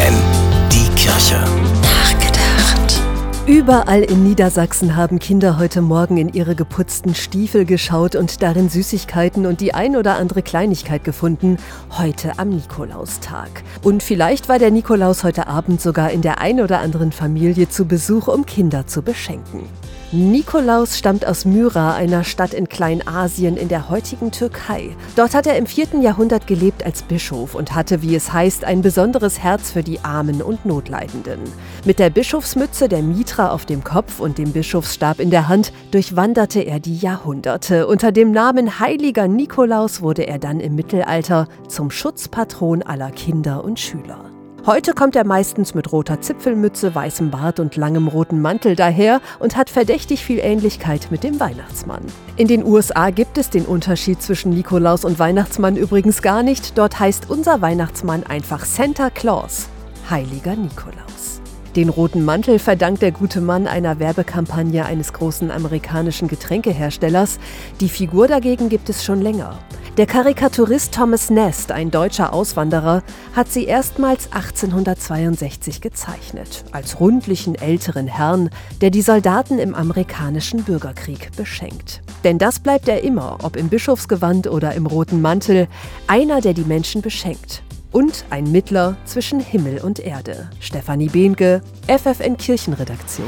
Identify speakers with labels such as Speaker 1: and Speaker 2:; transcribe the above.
Speaker 1: FFN, die Kirche.
Speaker 2: Nachgedacht.
Speaker 3: Überall in Niedersachsen haben Kinder heute Morgen in ihre geputzten Stiefel geschaut und darin Süßigkeiten und die ein oder andere Kleinigkeit gefunden, heute am Nikolaustag. Und vielleicht war der Nikolaus heute Abend sogar in der ein oder anderen Familie zu Besuch, um Kinder zu beschenken. Nikolaus stammt aus Myra, einer Stadt in Kleinasien in der heutigen Türkei. Dort hat er im 4. Jahrhundert gelebt als Bischof und hatte, wie es heißt, ein besonderes Herz für die Armen und Notleidenden. Mit der Bischofsmütze, der Mitra auf dem Kopf und dem Bischofsstab in der Hand durchwanderte er die Jahrhunderte. Unter dem Namen Heiliger Nikolaus wurde er dann im Mittelalter zum Schutzpatron aller Kinder und Schüler. Heute kommt er meistens mit roter Zipfelmütze, weißem Bart und langem roten Mantel daher und hat verdächtig viel Ähnlichkeit mit dem Weihnachtsmann. In den USA gibt es den Unterschied zwischen Nikolaus und Weihnachtsmann übrigens gar nicht. Dort heißt unser Weihnachtsmann einfach Santa Claus, heiliger Nikolaus. Den roten Mantel verdankt der gute Mann einer Werbekampagne eines großen amerikanischen Getränkeherstellers. Die Figur dagegen gibt es schon länger. Der Karikaturist Thomas Nest, ein deutscher Auswanderer, hat sie erstmals 1862 gezeichnet, als rundlichen älteren Herrn, der die Soldaten im amerikanischen Bürgerkrieg beschenkt. Denn das bleibt er immer, ob im Bischofsgewand oder im roten Mantel, einer, der die Menschen beschenkt. Und ein Mittler zwischen Himmel und Erde. Stefanie Behnke, FFN Kirchenredaktion.